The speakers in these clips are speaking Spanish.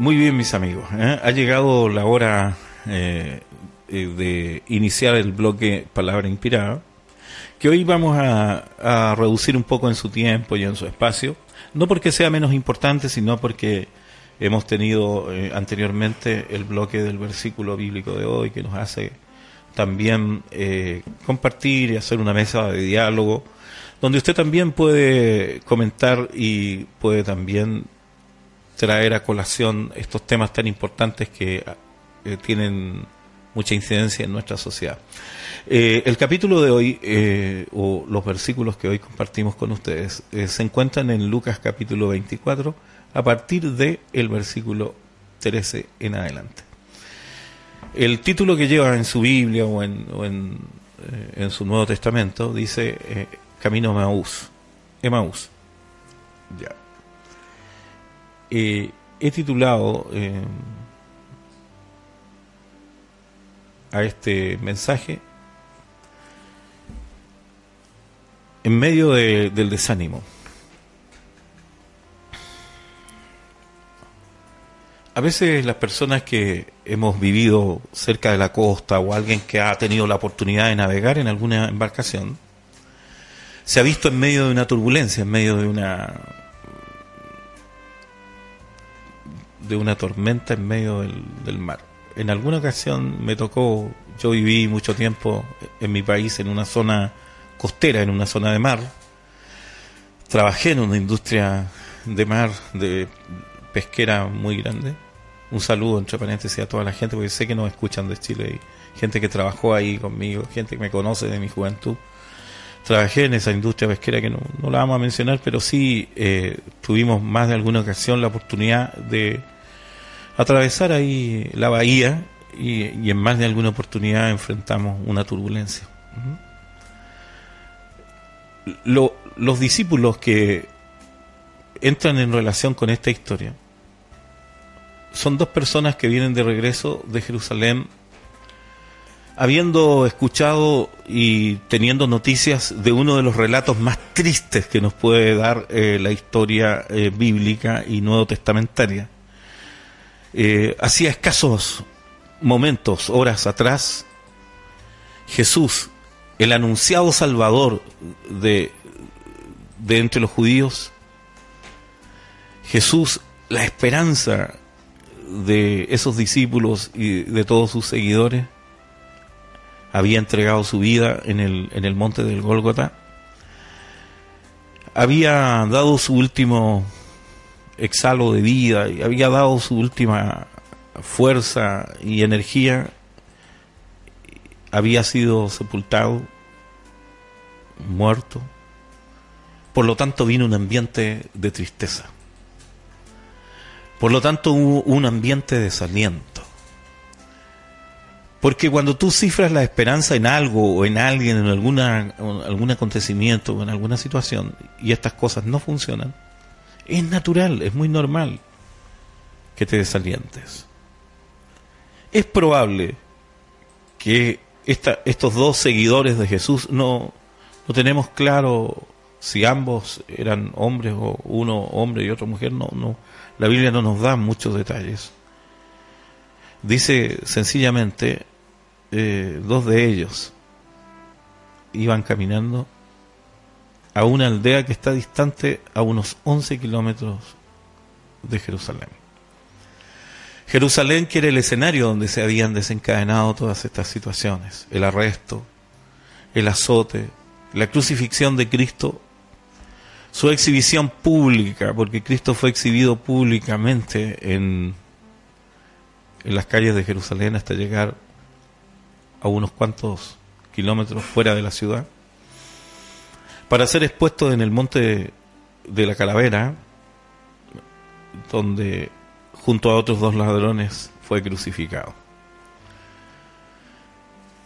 Muy bien, mis amigos. ¿eh? Ha llegado la hora eh, eh, de iniciar el bloque Palabra Inspirada, que hoy vamos a, reducir un poco en su tiempo y en su espacio, no porque sea menos importante, sino porque hemos tenido eh, anteriormente el bloque del versículo bíblico de hoy que nos hace también compartir y hacer una mesa de diálogo, donde usted también puede comentar y puede también traer a colación estos temas tan importantes que eh, tienen mucha incidencia en nuestra sociedad. Eh, el capítulo de hoy, eh, o los versículos que hoy compartimos con ustedes, se encuentran en Lucas capítulo 24, a partir del el versículo 13 en adelante. El título que lleva en su Biblia o en, en, su Nuevo Testamento dice Camino a Emaús. Emaús. Ya. Eh, he titulado eh, a este mensaje en medio de- del desánimo. A veces las personas que hemos vivido cerca de la costa o alguien que ha tenido la oportunidad de navegar en alguna embarcación, se ha visto en medio de una turbulencia, en medio de una de una tormenta en medio del, mar. En alguna ocasión me tocó, yo viví mucho tiempo en mi país en una zona costera, en una zona de mar. Trabajé en una industria de mar, de pesquera muy grande. Un saludo entre paréntesis a toda la gente, porque sé que nos escuchan de Chile y gente que trabajó ahí conmigo, gente que me conoce de mi juventud. Trabajé en esa industria pesquera que no, no la vamos a mencionar, pero sí eh, tuvimos más de alguna ocasión la oportunidad de atravesar ahí la bahía y, en más de alguna oportunidad enfrentamos una turbulencia. Los discípulos que entran en relación con esta historia son dos personas que vienen de regreso de Jerusalén habiendo escuchado y teniendo noticias de uno de los relatos más tristes que nos puede dar eh, la historia eh, bíblica y nuevo testamentaria. Eh, hacía escasos momentos, horas atrás, Jesús, el anunciado Salvador de, de entre los judíos, Jesús, la esperanza de esos discípulos y de todos sus seguidores, había entregado su vida en el, en el monte del Gólgota, había dado su último exhalo de vida y había dado su última fuerza y energía, había sido sepultado, muerto, por lo tanto vino un ambiente de tristeza, por lo tanto hubo un ambiente de desaliento. Porque cuando tú cifras la esperanza en algo o en alguien, en alguna, en algún acontecimiento o en alguna situación, y estas cosas no funcionan, es natural, es muy normal que te desalientes. Es probable que esta- estos dos seguidores de Jesús no, no tenemos claro si ambos eran hombres o uno hombre y otro mujer, no, no. La Biblia no nos da muchos detalles. Dice sencillamente, eh, dos de ellos iban caminando a una aldea que está distante a unos 11 kilómetros de Jerusalén. Jerusalén que era el escenario donde se habían desencadenado todas estas situaciones, el arresto, el azote, la crucifixión de Cristo, su exhibición pública, porque Cristo fue exhibido públicamente en, en las calles de Jerusalén hasta llegar a unos cuantos kilómetros fuera de la ciudad, para ser expuesto en el monte de la calavera, donde junto a otros dos ladrones fue crucificado.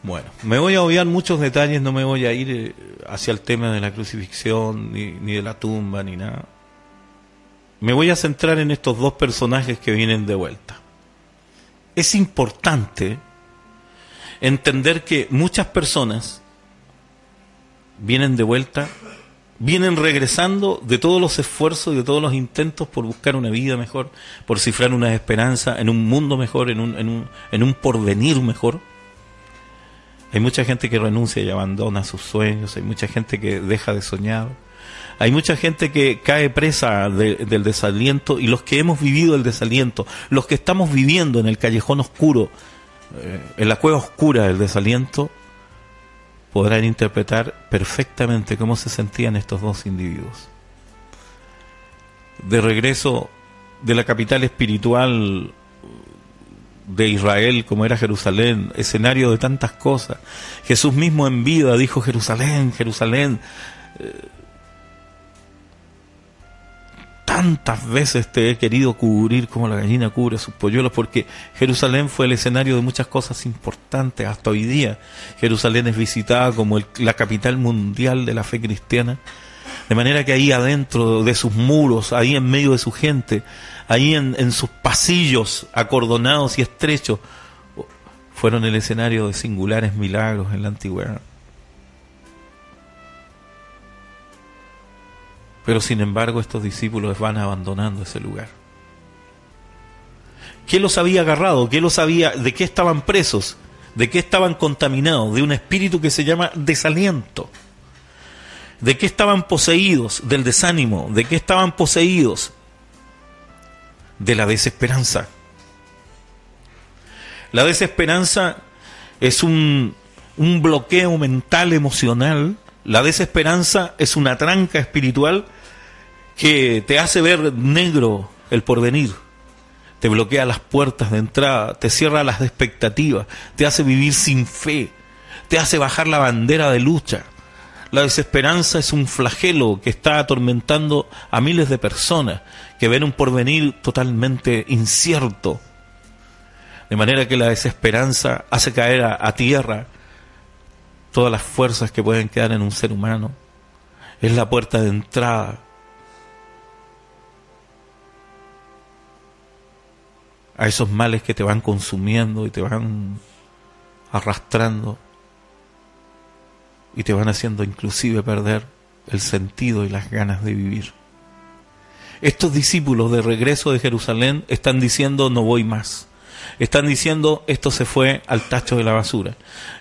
Bueno, me voy a obviar muchos detalles, no me voy a ir eh, hacia el tema de la crucifixión, ni, ni de la tumba, ni nada. Me voy a centrar en estos dos personajes que vienen de vuelta. Es importante entender que muchas personas vienen de vuelta, vienen regresando de todos los esfuerzos y de todos los intentos por buscar una vida mejor, por cifrar una esperanza en un mundo mejor, en un, en un, en un porvenir mejor. Hay mucha gente que renuncia y abandona sus sueños, hay mucha gente que deja de soñar, hay mucha gente que cae presa de- del desaliento y los que hemos vivido el desaliento, los que estamos viviendo en el callejón oscuro, eh, en la cueva oscura del desaliento, podrán interpretar perfectamente cómo se sentían estos dos individuos. De regreso de la capital espiritual de Israel, como era Jerusalén, escenario de tantas cosas. Jesús mismo en vida dijo, Jerusalén, Jerusalén, eh, tantas veces te he querido cubrir como la gallina cubre sus polluelos, porque Jerusalén fue el escenario de muchas cosas importantes hasta hoy día. Jerusalén es visitada como el- la capital mundial de la fe cristiana. De manera que ahí adentro de sus muros, ahí en medio de su gente, ahí en, en sus pasillos acordonados y estrechos, fueron el escenario de singulares milagros en la antigüedad. Pero sin embargo estos discípulos van abandonando ese lugar. ¿Qué los había agarrado? ¿Qué los había, ¿De qué estaban presos? ¿De qué estaban contaminados? De un espíritu que se llama desaliento. ¿De qué estaban poseídos? Del desánimo. ¿De qué estaban poseídos? De la desesperanza. La desesperanza es un, un bloqueo mental, emocional. La desesperanza es una tranca espiritual que te hace ver negro el porvenir. Te bloquea las puertas de entrada, te cierra las expectativas, te hace vivir sin fe, te hace bajar la bandera de lucha. La desesperanza es un flagelo que está atormentando a miles de personas que ven un porvenir totalmente incierto. De manera que la desesperanza hace caer a, tierra todas las fuerzas que pueden quedar en un ser humano. Es la puerta de entrada a esos males que te van consumiendo y te van arrastrando y te van haciendo inclusive perder el sentido y las ganas de vivir. Estos discípulos de regreso de Jerusalén están diciendo no voy más. Están diciendo esto se fue al tacho de la basura.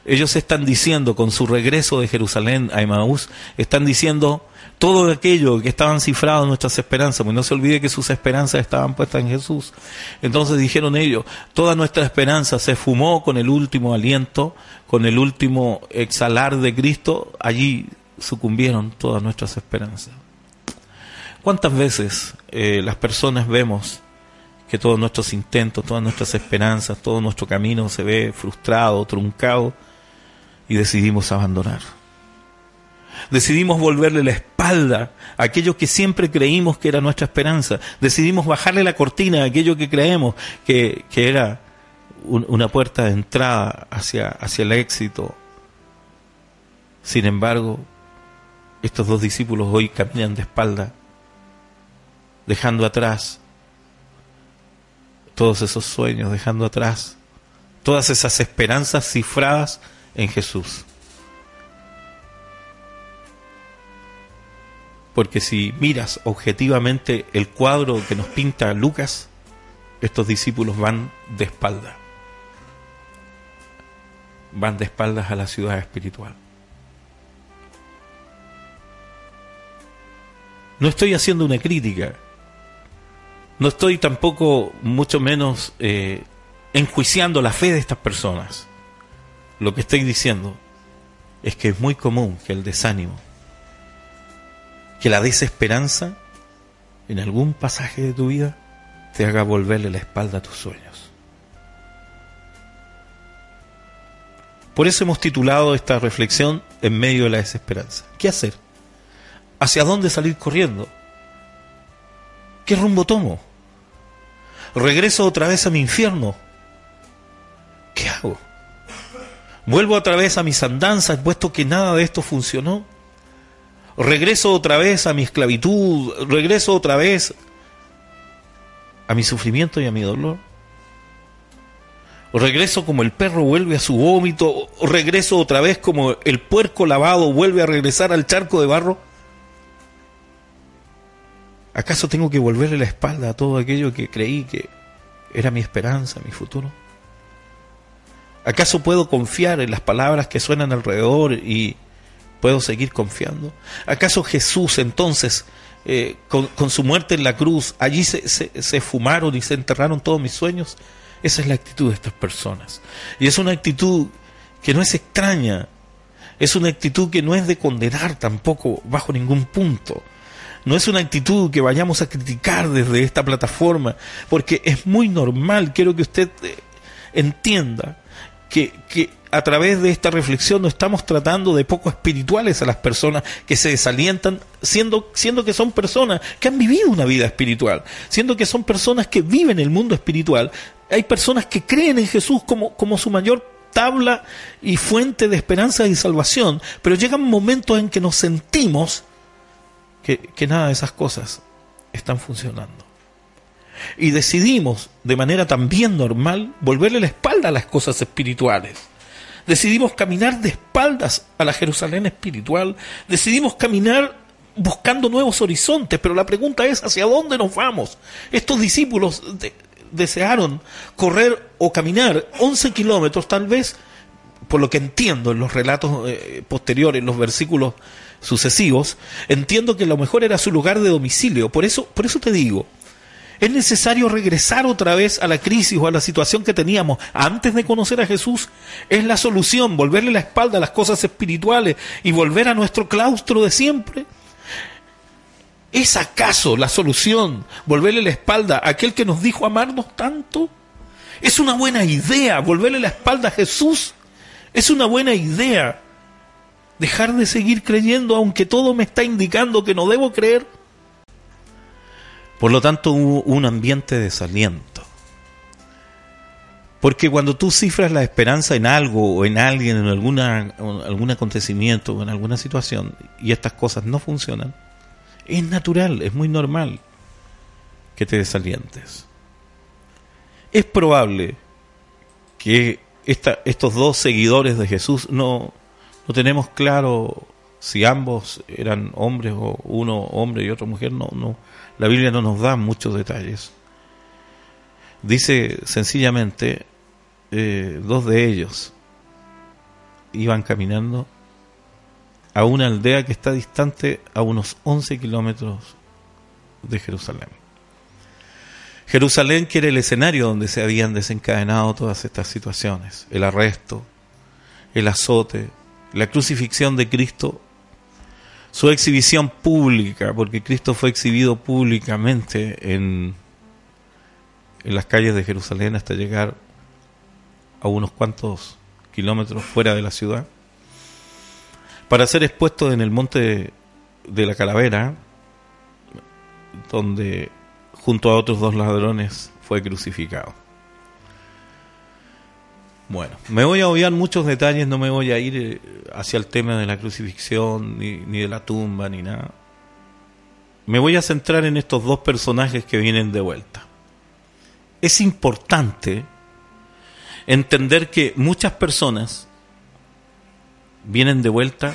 Ellos están diciendo con su regreso de Jerusalén a Emaús, están diciendo todo aquello que estaban cifrados nuestras esperanzas, pues no se olvide que sus esperanzas estaban puestas en Jesús. Entonces dijeron ellos, toda nuestra esperanza se fumó con el último aliento, con el último exhalar de Cristo, allí sucumbieron todas nuestras esperanzas. ¿Cuántas veces eh, las personas vemos que todos nuestros intentos, todas nuestras esperanzas, todo nuestro camino se ve frustrado, truncado y decidimos abandonar? Decidimos volverle la espalda a aquello que siempre creímos que era nuestra esperanza. Decidimos bajarle la cortina a aquello que creemos que, que era un- una puerta de entrada hacia, hacia el éxito. Sin embargo, estos dos discípulos hoy caminan de espalda, dejando atrás todos esos sueños, dejando atrás todas esas esperanzas cifradas en Jesús. Porque si miras objetivamente el cuadro que nos pinta Lucas, estos discípulos van de espalda. Van de espaldas a la ciudad espiritual. No estoy haciendo una crítica. No estoy tampoco, mucho menos, eh, enjuiciando la fe de estas personas. Lo que estoy diciendo es que es muy común que el desánimo, que la desesperanza, en algún pasaje de tu vida, te haga volverle la espalda a tus sueños. Por eso hemos titulado esta reflexión en medio de la desesperanza. ¿Qué hacer? ¿Hacia dónde salir corriendo? ¿Qué rumbo tomo? Regreso otra vez a mi infierno. ¿Qué hago? Vuelvo otra vez a mis andanzas, puesto que nada de esto funcionó. Regreso otra vez a mi esclavitud, regreso otra vez a mi sufrimiento y a mi dolor. O regreso como el perro vuelve a su vómito, o regreso otra vez como el puerco lavado vuelve a regresar al charco de barro. ¿Acaso tengo que volverle la espalda a todo aquello que creí que era mi esperanza, mi futuro? ¿Acaso puedo confiar en las palabras que suenan alrededor y puedo seguir confiando? ¿Acaso Jesús entonces, eh, con, con, su muerte en la cruz, allí se, se, se fumaron y se enterraron todos mis sueños? Esa es la actitud de estas personas. Y es una actitud que no es extraña, es una actitud que no es de condenar tampoco bajo ningún punto. No es una actitud que vayamos a criticar desde esta plataforma, porque es muy normal, quiero que usted eh, entienda que, que, a través de esta reflexión no estamos tratando de poco espirituales a las personas que se desalientan, siendo, siendo que son personas que han vivido una vida espiritual, siendo que son personas que viven el mundo espiritual. Hay personas que creen en Jesús como, como su mayor tabla y fuente de esperanza y salvación, pero llegan momentos en que nos sentimos que, que nada de esas cosas están funcionando. Y decidimos, de manera también normal, volverle la espalda a las cosas espirituales. Decidimos caminar de espaldas a la Jerusalén espiritual. Decidimos caminar buscando nuevos horizontes, pero la pregunta es, ¿hacia dónde nos vamos? Estos discípulos de, desearon correr o caminar 11 kilómetros, tal vez, por lo que entiendo en los relatos eh, posteriores, en los versículos sucesivos, entiendo que lo mejor era su lugar de domicilio. Por eso, por eso te digo, es necesario regresar otra vez a la crisis o a la situación que teníamos antes de conocer a Jesús. Es la solución, volverle la espalda a las cosas espirituales y volver a nuestro claustro de siempre. ¿Es acaso la solución volverle la espalda a aquel que nos dijo amarnos tanto? ¿Es una buena idea volverle la espalda a Jesús? ¿Es una buena idea dejar de seguir creyendo aunque todo me está indicando que no debo creer? Por lo tanto, hubo un ambiente de desaliento. Porque cuando tú cifras la esperanza en algo o en alguien, en alguna, algún acontecimiento o en alguna situación, y estas cosas no funcionan, es natural, es muy normal que te desalientes. Es probable que esta, estos dos seguidores de Jesús no, no tenemos claro si ambos eran hombres o uno hombre y otro mujer, no, no, la Biblia no nos da muchos detalles. Dice sencillamente, eh, dos de ellos iban caminando a una aldea que está distante a unos 11 kilómetros de Jerusalén. Jerusalén que era el escenario donde se habían desencadenado todas estas situaciones, el arresto, el azote, la crucifixión de Cristo su exhibición pública, porque Cristo fue exhibido públicamente en, en las calles de Jerusalén hasta llegar a unos cuantos kilómetros fuera de la ciudad, para ser expuesto en el monte de la calavera, donde junto a otros dos ladrones fue crucificado. Bueno, me voy a obviar muchos detalles, no me voy a ir eh, hacia el tema de la crucifixión, ni, ni, de la tumba, ni nada. Me voy a centrar en estos dos personajes que vienen de vuelta. Es importante entender que muchas personas vienen de vuelta,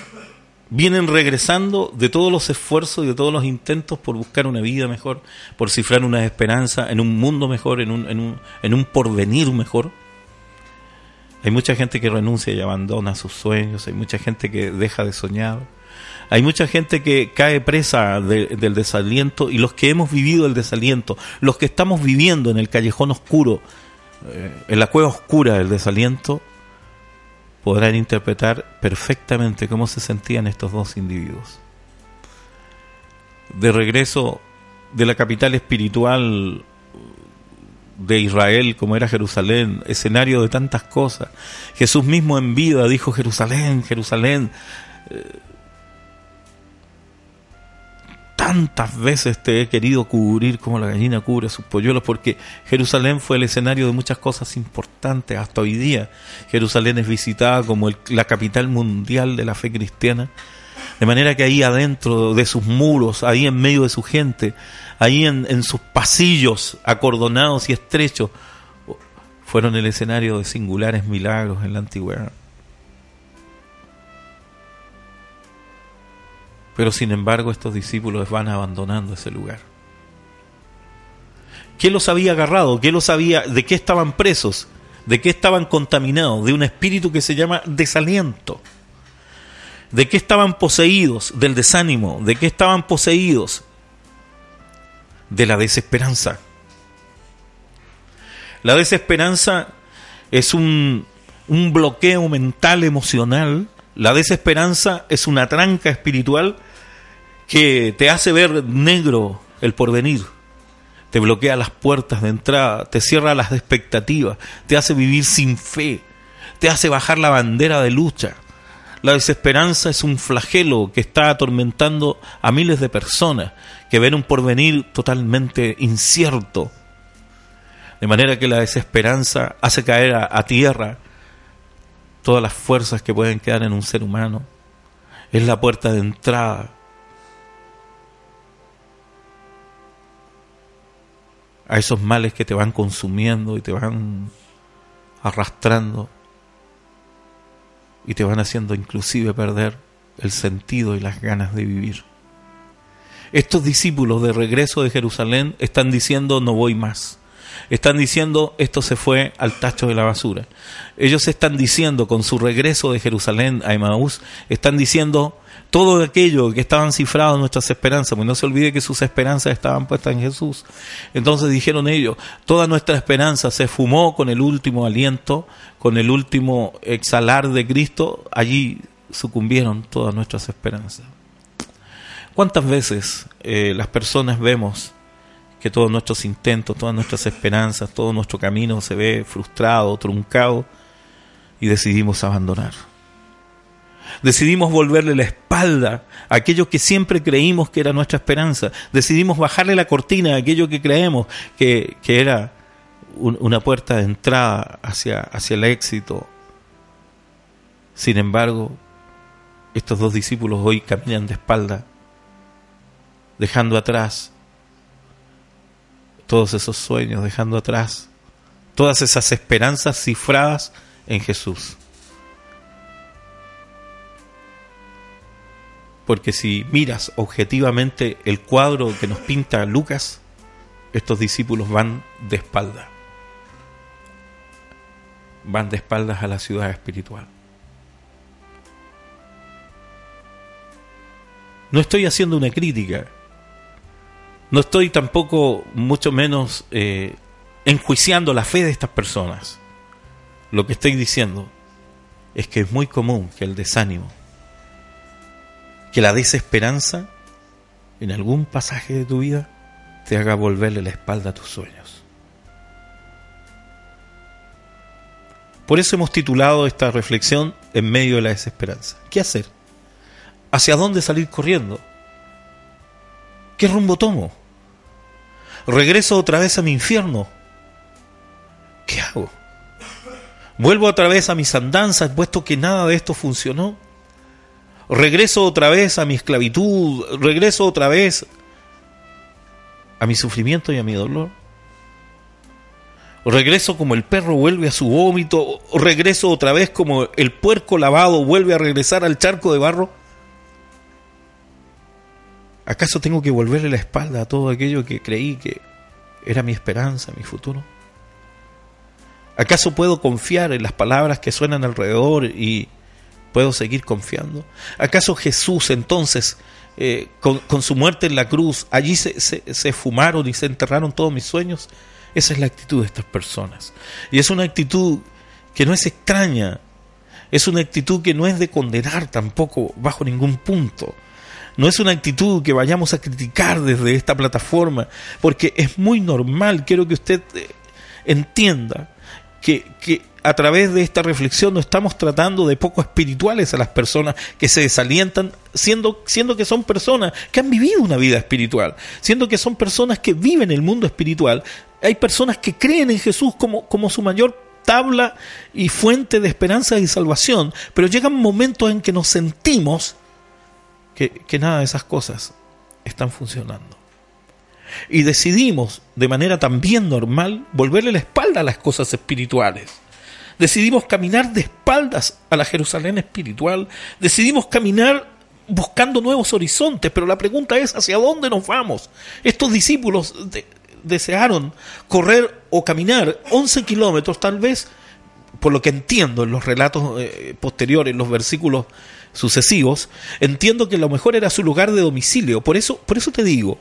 vienen regresando de todos los esfuerzos y de todos los intentos por buscar una vida mejor, por cifrar una esperanza en un mundo mejor, en un, en un, en un porvenir mejor hay mucha gente que renuncia y abandona sus sueños, hay mucha gente que deja de soñar, hay mucha gente que cae presa de, del desaliento y los que hemos vivido el desaliento, los que estamos viviendo en el callejón oscuro, eh, en la cueva oscura del desaliento, podrán interpretar perfectamente cómo se sentían estos dos individuos. De regreso de la capital espiritual de Israel como era Jerusalén, escenario de tantas cosas. Jesús mismo en vida dijo Jerusalén, Jerusalén, eh, tantas veces te he querido cubrir como la gallina cubre sus polluelos, porque Jerusalén fue el escenario de muchas cosas importantes hasta hoy día. Jerusalén es visitada como la capital mundial de la fe cristiana. De manera que ahí adentro de sus muros, ahí en medio de su gente, ahí en, en sus pasillos acordonados y estrechos, fueron el escenario de singulares milagros en la antigüedad. Pero sin embargo estos discípulos van abandonando ese lugar. ¿Qué los había agarrado? ¿Qué los había, ¿De qué estaban presos? ¿De qué estaban contaminados? De un espíritu que se llama desaliento. ¿De qué estaban poseídos? Del desánimo. ¿De qué estaban poseídos? De la desesperanza. La desesperanza es un, un bloqueo mental emocional. La desesperanza es una tranca espiritual que te hace ver negro el porvenir, te bloquea las puertas de entrada, te cierra las expectativas, te hace vivir sin fe, te hace bajar la bandera de lucha. La desesperanza es un flagelo que está atormentando a miles de personas que ven un porvenir totalmente incierto. De manera que la desesperanza hace caer a, tierra todas las fuerzas que pueden quedar en un ser humano. Es la puerta de entrada a esos males que te van consumiendo y te van arrastrando y te van haciendo inclusive perder el sentido y las ganas de vivir. Estos discípulos de regreso de Jerusalén están diciendo no voy más. Están diciendo esto se fue al tacho de la basura. Ellos están diciendo con su regreso de Jerusalén a Emaús, están diciendo todo aquello que estaban cifrados en nuestras esperanzas, porque no se olvide que sus esperanzas estaban puestas en Jesús. Entonces dijeron ellos, toda nuestra esperanza se fumó con el último aliento, con el último exhalar de Cristo, allí sucumbieron todas nuestras esperanzas. ¿Cuántas veces eh, las personas vemos que todos nuestros intentos, todas nuestras esperanzas, todo nuestro camino se ve frustrado, truncado y decidimos abandonar? Decidimos volverle la espalda a aquello que siempre creímos que era nuestra esperanza. Decidimos bajarle la cortina a aquello que creemos que, que era una puerta de entrada hacia, hacia el éxito. Sin embargo, estos dos discípulos hoy caminan de espalda, dejando atrás todos esos sueños, dejando atrás todas esas esperanzas cifradas en Jesús. Porque si miras objetivamente el cuadro que nos pinta Lucas, estos discípulos van de espalda. Van de espaldas a la ciudad espiritual. No estoy haciendo una crítica. No estoy tampoco, mucho menos, eh, enjuiciando la fe de estas personas. Lo que estoy diciendo es que es muy común que el desánimo, que la desesperanza en algún pasaje de tu vida te haga volverle la espalda a tus sueños. Por eso hemos titulado esta reflexión en medio de la desesperanza. ¿Qué hacer? ¿Hacia dónde salir corriendo? ¿Qué rumbo tomo? ¿Regreso otra vez a mi infierno? ¿Qué hago? ¿Vuelvo otra vez a mis andanzas puesto que nada de esto funcionó? regreso otra vez a mi esclavitud, regreso otra vez a mi sufrimiento y a mi dolor. Regreso como el perro vuelve a su vómito, regreso otra vez como el puerco lavado vuelve a regresar al charco de barro. ¿Acaso tengo que volverle la espalda a todo aquello que creí que era mi esperanza, mi futuro? ¿Acaso puedo confiar en las palabras que suenan alrededor y ¿Puedo seguir confiando? ¿Acaso Jesús entonces, eh, con, su muerte en la cruz, allí se, se, fumaron y se enterraron todos mis sueños? Esa es la actitud de estas personas. Y es una actitud que no es extraña, es una actitud que no es de condenar tampoco bajo ningún punto. No es una actitud que vayamos a criticar desde esta plataforma, porque es muy normal, quiero que usted eh, entienda, que, a través de esta reflexión no estamos tratando de poco espirituales a las personas que se desalientan, siendo, siendo que son personas que han vivido una vida espiritual, siendo que son personas que viven el mundo espiritual. Hay personas que creen en Jesús como, como su mayor tabla y fuente de esperanza y salvación, pero llegan momentos en que nos sentimos que, nada de esas cosas están funcionando. Y decidimos, de manera también normal, volverle la espalda a las cosas espirituales. Decidimos caminar de espaldas a la Jerusalén espiritual. Decidimos caminar buscando nuevos horizontes, pero la pregunta es, ¿hacia dónde nos vamos? Estos discípulos desearon correr o caminar 11 kilómetros, tal vez, por lo que entiendo en los relatos eh, posteriores, en los versículos sucesivos, entiendo que lo mejor era su lugar de domicilio. Por eso, por eso te digo,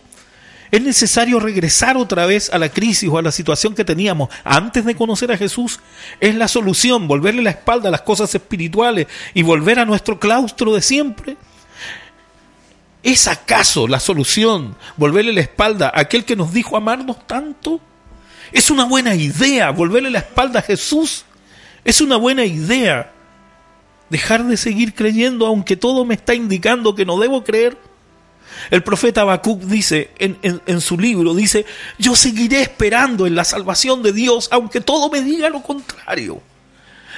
es necesario regresar otra vez a la crisis o a la situación que teníamos antes de conocer a Jesús. Es la solución, volverle la espalda a las cosas espirituales y volver a nuestro claustro de siempre. ¿Es acaso la solución volverle la espalda a aquel que nos dijo amarnos tanto? ¿Es una buena idea volverle la espalda a Jesús? ¿Es una buena idea dejar de seguir creyendo aunque todo me está indicando que no debo creer? El profeta Habacuc dice en, su libro, dice, yo seguiré esperando en la salvación de Dios, aunque todo me diga lo contrario.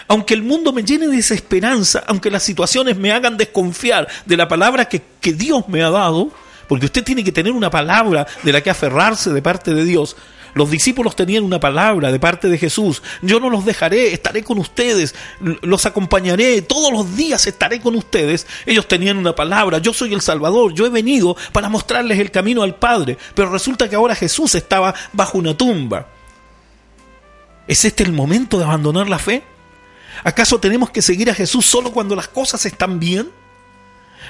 Aunque el mundo me llene de desesperanza, aunque las situaciones me hagan desconfiar de la palabra que Dios me ha dado, porque usted tiene que tener una palabra de la que aferrarse de parte de Dios. Los discípulos tenían una palabra de parte de Jesús. Yo no los dejaré, estaré con ustedes, los acompañaré, todos los días estaré con ustedes. Ellos tenían una palabra, yo soy el Salvador, yo he venido para mostrarles el camino al Padre. Pero resulta que ahora Jesús estaba bajo una tumba. ¿Es este el momento de abandonar la fe? ¿Acaso tenemos que seguir a Jesús solo cuando las cosas están bien?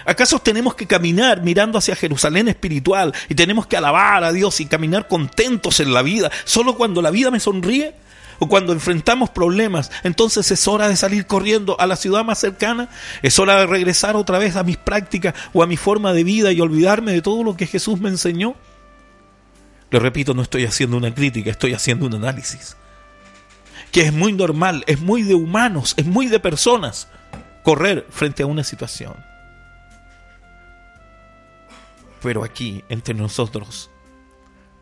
¿Acaso tenemos que caminar mirando hacia Jerusalén espiritual y tenemos que alabar a Dios y caminar contentos en la vida solo cuando la vida me sonríe? ¿O cuando enfrentamos problemas, entonces es hora de salir corriendo a la ciudad más cercana? ¿Es hora de regresar otra vez a mis prácticas o a mi forma de vida y olvidarme de todo lo que Jesús me enseñó? Le repito, no estoy haciendo una crítica, estoy haciendo un análisis. Que es muy normal, es muy de humanos, es muy de personas correr frente a una situación. Pero aquí, entre nosotros,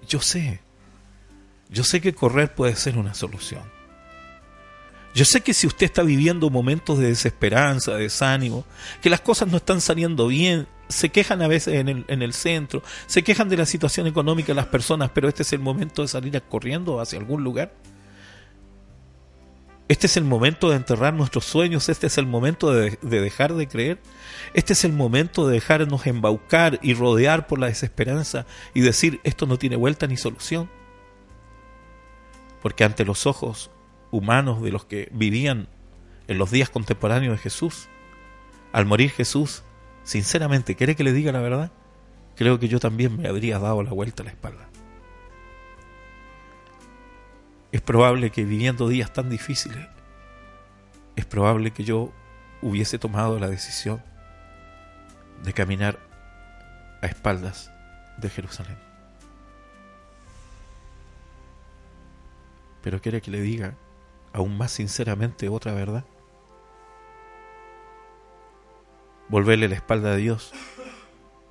yo sé, yo sé que correr puede ser una solución. Yo sé que si usted está viviendo momentos de desesperanza, de desánimo, que las cosas no están saliendo bien, se quejan a veces en el, en el centro, se quejan de la situación económica de las personas, pero este es el momento de salir corriendo hacia algún lugar. Este es el momento de enterrar nuestros sueños, este es el momento de, dejar de creer, este es el momento de dejarnos embaucar y rodear por la desesperanza y decir esto no tiene vuelta ni solución. Porque ante los ojos humanos de los que vivían en los días contemporáneos de Jesús, al morir Jesús, sinceramente, ¿quiere que le diga la verdad? Creo que yo también me habría dado la vuelta a la espalda es probable que viviendo días tan difíciles, es probable que yo hubiese tomado la decisión de caminar a espaldas de Jerusalén. Pero quiere que le diga aún más sinceramente otra verdad. Volverle la espalda a Dios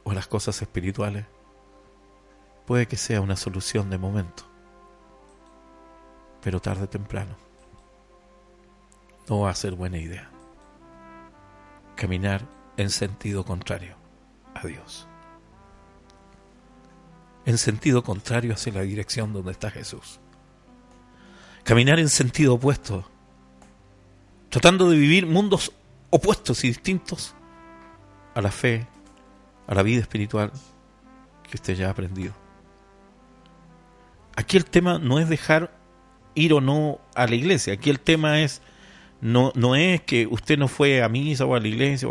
o a las cosas espirituales puede que sea una solución de momento pero tarde o temprano no va a ser buena idea caminar en sentido contrario a Dios. En sentido contrario hacia la dirección donde está Jesús. Caminar en sentido opuesto, tratando de vivir mundos opuestos y distintos a la fe, a la vida espiritual que usted ya ha aprendido. Aquí el tema no es dejar ir o no a la iglesia. Aquí el tema es no, no es que usted no fue a misa o a la iglesia.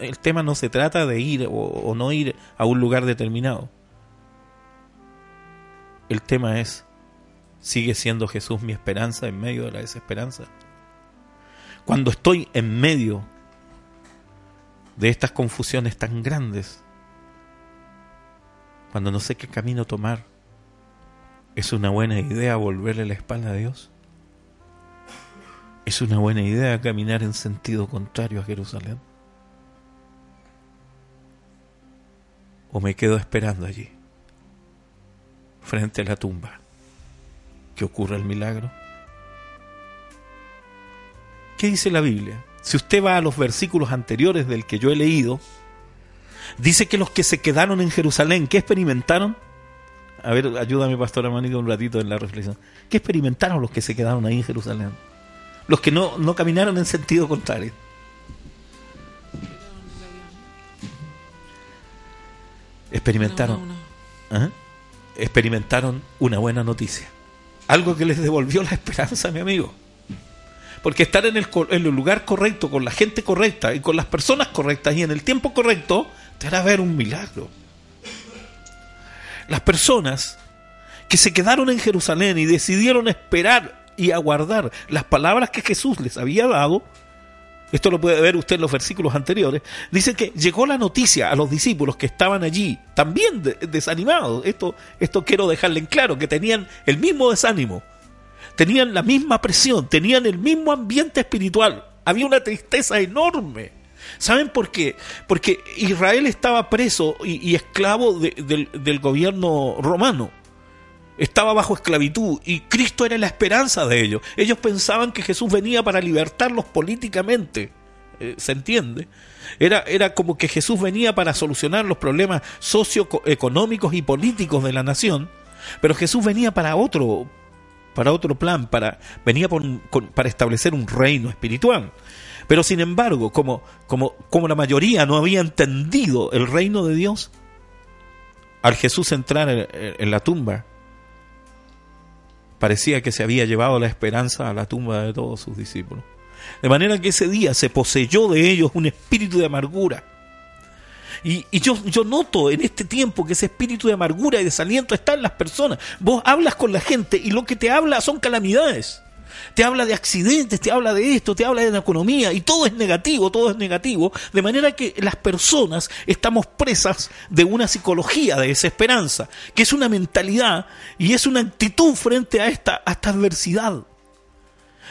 el tema no se trata de ir o, no ir a un lugar determinado. El tema es, ¿sigue siendo Jesús mi esperanza en medio de la desesperanza? Cuando estoy en medio de estas confusiones tan grandes, cuando no sé qué camino tomar, ¿Es una buena idea volverle la espalda a Dios? ¿Es una buena idea caminar en sentido contrario a Jerusalén? ¿O me quedo esperando allí, frente a la tumba, que ocurra el milagro? ¿Qué dice la Biblia? Si usted va a los versículos anteriores del que yo he leído, dice que los que se quedaron en Jerusalén, ¿qué experimentaron? A ver, ayúdame, Pastora Mónica, un ratito en la reflexión. ¿Qué experimentaron los que se quedaron ahí en Jerusalén? Los que no, no caminaron en sentido contrario. Experimentaron, ¿ah? experimentaron una buena noticia. Algo que les devolvió la esperanza, mi amigo. Porque estar en el, en el lugar correcto, con la gente correcta y con las personas correctas y en el tiempo correcto, te hará ver un milagro. Las personas que se quedaron en Jerusalén y decidieron esperar y aguardar las palabras que Jesús les había dado, esto lo puede ver usted en los versículos anteriores, dice que llegó la noticia a los discípulos que estaban allí, también desanimados, esto, esto quiero dejarle en claro, que tenían el mismo desánimo, tenían la misma presión, tenían el mismo ambiente espiritual, había una tristeza enorme. ¿Saben por qué? Porque Israel estaba preso y, esclavo del gobierno romano estaba bajo esclavitud y Cristo era la esperanza de ellos. Ellos pensaban que Jesús venía para libertarlos políticamente. Eh, ¿Se entiende? Era, era como que Jesús venía para solucionar los problemas socioeconómicos y políticos de la nación, pero Jesús venía para otro, para otro plan, para, venía para establecer un reino espiritual. Pero sin embargo, como, como, como la mayoría no había entendido el reino de Dios, al Jesús entrar en la tumba, parecía que se había llevado la esperanza a la tumba de todos sus discípulos. De manera que ese día se poseyó de ellos un espíritu de amargura. Y, yo, yo noto en este tiempo que ese espíritu de amargura y desaliento está en las personas. Vos hablas con la gente y lo que te habla son calamidades te habla de accidentes, te habla de esto, te habla de la economía, y todo es negativo, todo es negativo, de manera que las personas estamos presas de una psicología de desesperanza, que es una mentalidad y es una actitud frente a esta, a esta adversidad.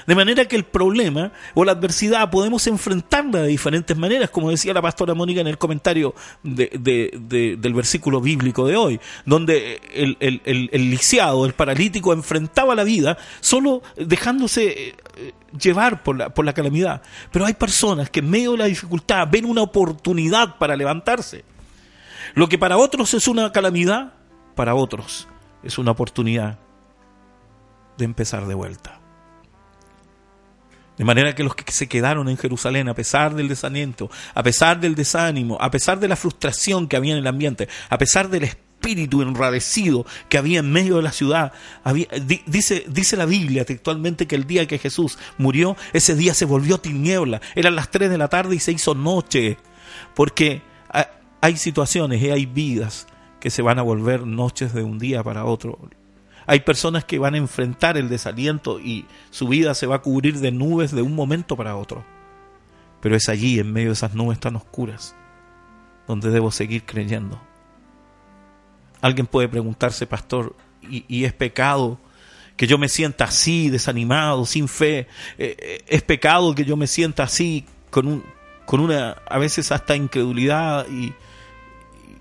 De manera que el problema o la adversidad podemos enfrentarla de diferentes maneras, como decía la pastora Mónica en el comentario del versículo bíblico de hoy, donde el, el, lisiado, el paralítico, enfrentaba la vida solo dejándose eh, llevar por la, por la calamidad. Pero hay personas que en medio de la dificultad ven una oportunidad para levantarse. Lo que para otros es una calamidad, para otros es una oportunidad de empezar de vuelta. De manera que los que se quedaron en Jerusalén, a pesar del desaliento, a pesar del desánimo, a pesar de la frustración que había en el ambiente, a pesar del espíritu enradecido que había en medio de la ciudad, dice, dice la Biblia textualmente que el día que Jesús murió, ese día se volvió tiniebla. Eran las 3 de la tarde y se hizo noche. Porque hay situaciones y hay vidas que se van a volver noches de un día para otro. Hay personas que van a enfrentar el desaliento y su vida se va a cubrir de nubes de un momento para otro. Pero es allí, en medio de esas nubes tan oscuras, donde debo seguir creyendo. Alguien puede preguntarse, pastor, ¿y, es pecado que yo me sienta así, desanimado, sin fe? Eh, eh, ¿Es pecado que yo me sienta así, con, un, con una, a veces hasta incredulidad y,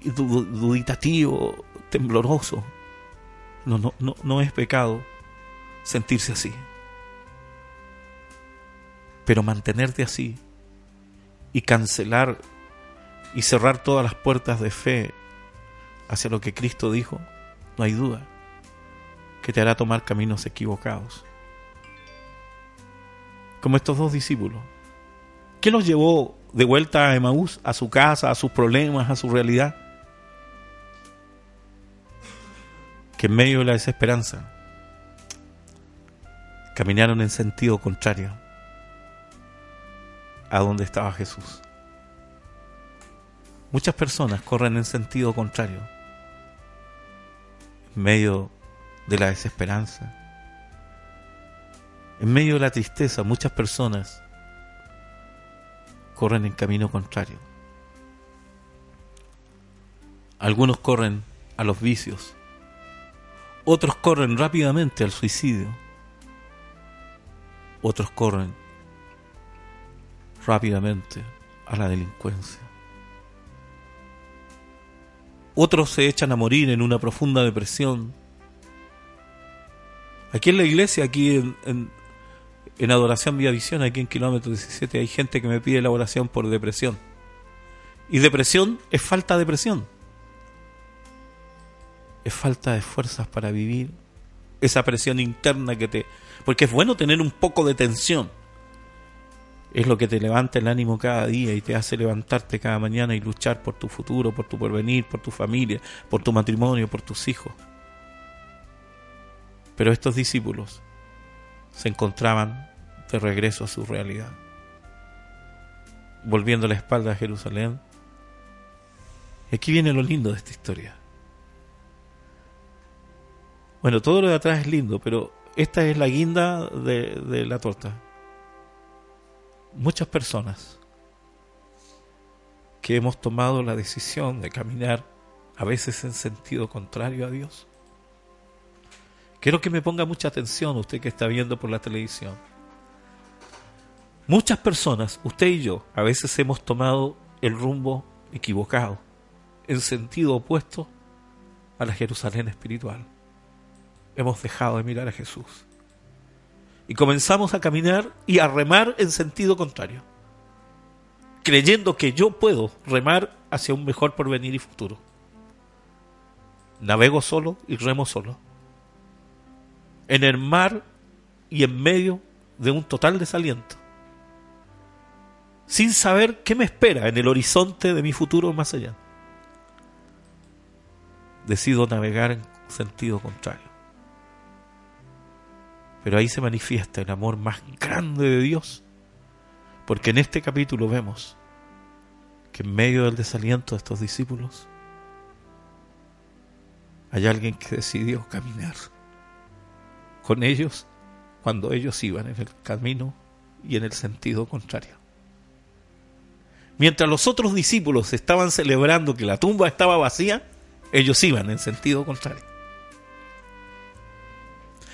y duditativo, tembloroso? No, no, no, no es pecado sentirse así. Pero mantenerte así y cancelar y cerrar todas las puertas de fe hacia lo que Cristo dijo, no hay duda que te hará tomar caminos equivocados. Como estos dos discípulos. ¿Qué los llevó de vuelta a Emaús, a su casa, a sus problemas, a su realidad? Que en medio de la desesperanza caminaron en sentido contrario a donde estaba Jesús. Muchas personas corren en sentido contrario, en medio de la desesperanza, en medio de la tristeza, muchas personas corren en camino contrario. Algunos corren a los vicios, otros corren rápidamente al suicidio. Otros corren rápidamente a la delincuencia. Otros se echan a morir en una profunda depresión. Aquí en la iglesia, aquí en, en, Adoración Vía Visión, aquí en kilómetro 17, hay gente que me pide la oración por depresión. Y depresión es falta de presión. Es falta de fuerzas para vivir. Esa presión interna que te... Porque es bueno tener un poco de tensión. Es lo que te levanta el ánimo cada día y te hace levantarte cada mañana y luchar por tu futuro, por tu porvenir, por tu familia, por tu matrimonio, por tus hijos. Pero estos discípulos se encontraban de regreso a su realidad. Volviendo la espalda a Jerusalén. Y aquí viene lo lindo de esta historia. Bueno, todo lo de atrás es lindo, pero esta es la guinda de, la torta. Muchas personas que hemos tomado la decisión de caminar a veces en sentido contrario a Dios. Quiero que me ponga mucha atención usted que está viendo por la televisión. Muchas personas, usted y yo, a veces hemos tomado el rumbo equivocado, en sentido opuesto a la Jerusalén espiritual. Hemos dejado de mirar a Jesús. Y comenzamos a caminar y a remar en sentido contrario, creyendo que yo puedo remar hacia un mejor porvenir y futuro. Navego solo y remo solo. En el mar y en medio de un total desaliento sin saber qué me espera en el horizonte de mi futuro más allá. Decido navegar en sentido contrario. Pero ahí se manifiesta el amor más grande de Dios, porque en este capítulo vemos que en medio del desaliento de estos discípulos hay alguien que decidió caminar con ellos cuando ellos iban en el camino y en el sentido contrario. Mientras los otros discípulos estaban celebrando que la tumba estaba vacía, ellos iban en sentido contrario.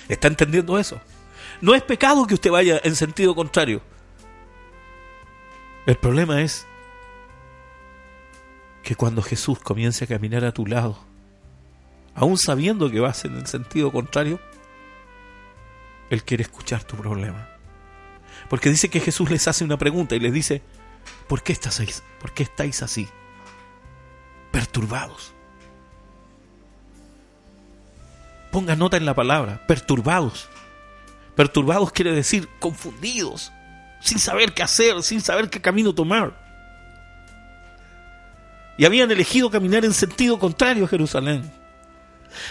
¿Está entendiendo eso? No es pecado que usted vaya en sentido contrario. El problema es que cuando Jesús comience a caminar a tu lado, aún sabiendo que vas en el sentido contrario, Él quiere escuchar tu problema. Porque dice que Jesús les hace una pregunta y les dice, ¿Por qué estáis, por qué estáis así? Perturbados. Ponga nota en la palabra, perturbados. Perturbados quiere decir confundidos, sin saber qué hacer, sin saber qué camino tomar. Y habían elegido caminar en sentido contrario a Jerusalén.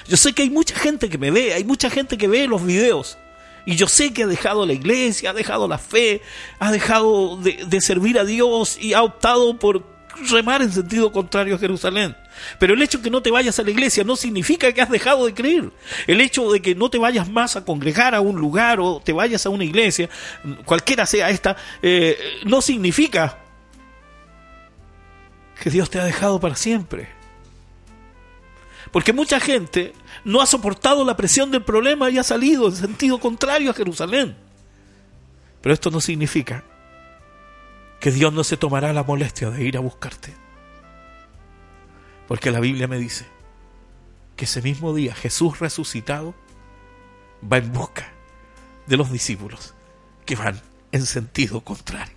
Yo sé que hay mucha gente que me ve, hay mucha gente que ve los videos y yo sé que ha dejado la iglesia, ha dejado la fe, ha dejado de, servir a Dios y ha optado por remar en sentido contrario a Jerusalén. Pero el hecho de que no te vayas a la iglesia no significa que has dejado de creer. El hecho de que no te vayas más a congregar a un lugar o te vayas a una iglesia, cualquiera sea esta, eh, no significa que Dios te ha dejado para siempre. Porque mucha gente no ha soportado la presión del problema y ha salido en sentido contrario a Jerusalén. Pero esto no significa que Dios no se tomará la molestia de ir a buscarte. Porque la Biblia me dice que ese mismo día Jesús resucitado va en busca de los discípulos que van en sentido contrario.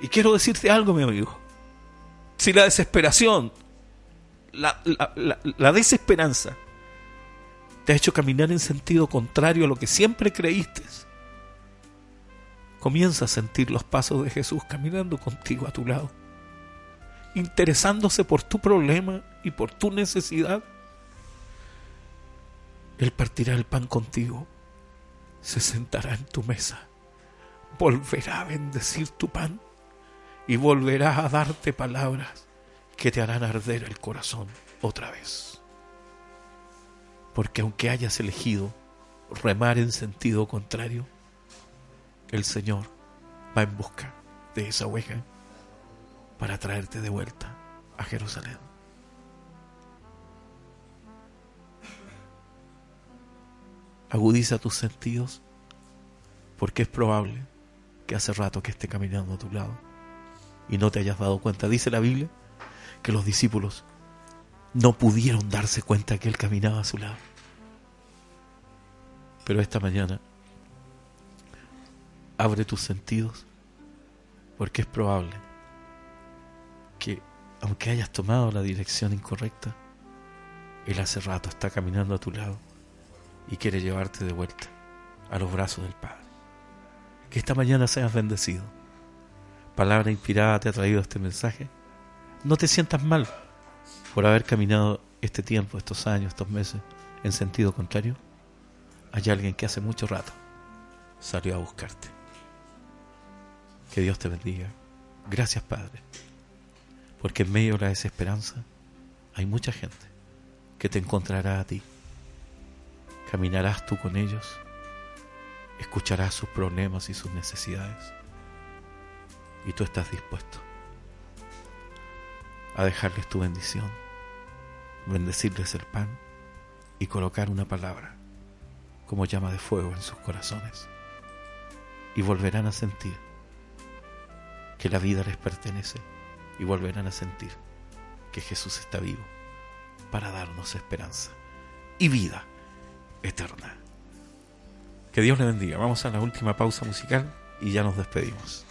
Y quiero decirte algo, mi amigo. Si la desesperación la, desesperanza te ha hecho caminar en sentido contrario a lo que siempre creíste, comienza a sentir los pasos de Jesús caminando contigo a tu lado, interesándose por tu problema y por tu necesidad. Él partirá el pan contigo, se sentará en tu mesa, volverá a bendecir tu pan y volverá a darte palabras que te harán arder el corazón otra vez. Porque aunque hayas elegido remar en sentido contrario, el Señor va en busca de esa oveja para traerte de vuelta a Jerusalén. Agudiza tus sentidos porque es probable que hace rato que esté caminando a tu lado y no te hayas dado cuenta. Dice la Biblia que los discípulos no pudieron darse cuenta que Él caminaba a su lado. Pero esta mañana abre tus sentidos porque es probable que aunque hayas tomado la dirección incorrecta, Él hace rato está caminando a tu lado y quiere llevarte de vuelta a los brazos del Padre. Que esta mañana seas bendecido. Palabra inspirada te ha traído este mensaje. No te sientas mal por haber caminado este tiempo, estos años, estos meses en sentido contrario. Hay alguien que hace mucho rato salió a buscarte. Que Dios te bendiga. Gracias Padre. Porque en medio de la desesperanza hay mucha gente que te encontrará a ti. Caminarás tú con ellos. Escucharás sus problemas y sus necesidades. Y tú estás dispuesto a dejarles tu bendición, bendecirles el pan y colocar una palabra como llama de fuego en sus corazones. Y volverán a sentir que la vida les pertenece y volverán a sentir que Jesús está vivo para darnos esperanza y vida eterna. Que Dios le bendiga. Vamos a la última pausa musical y ya nos despedimos.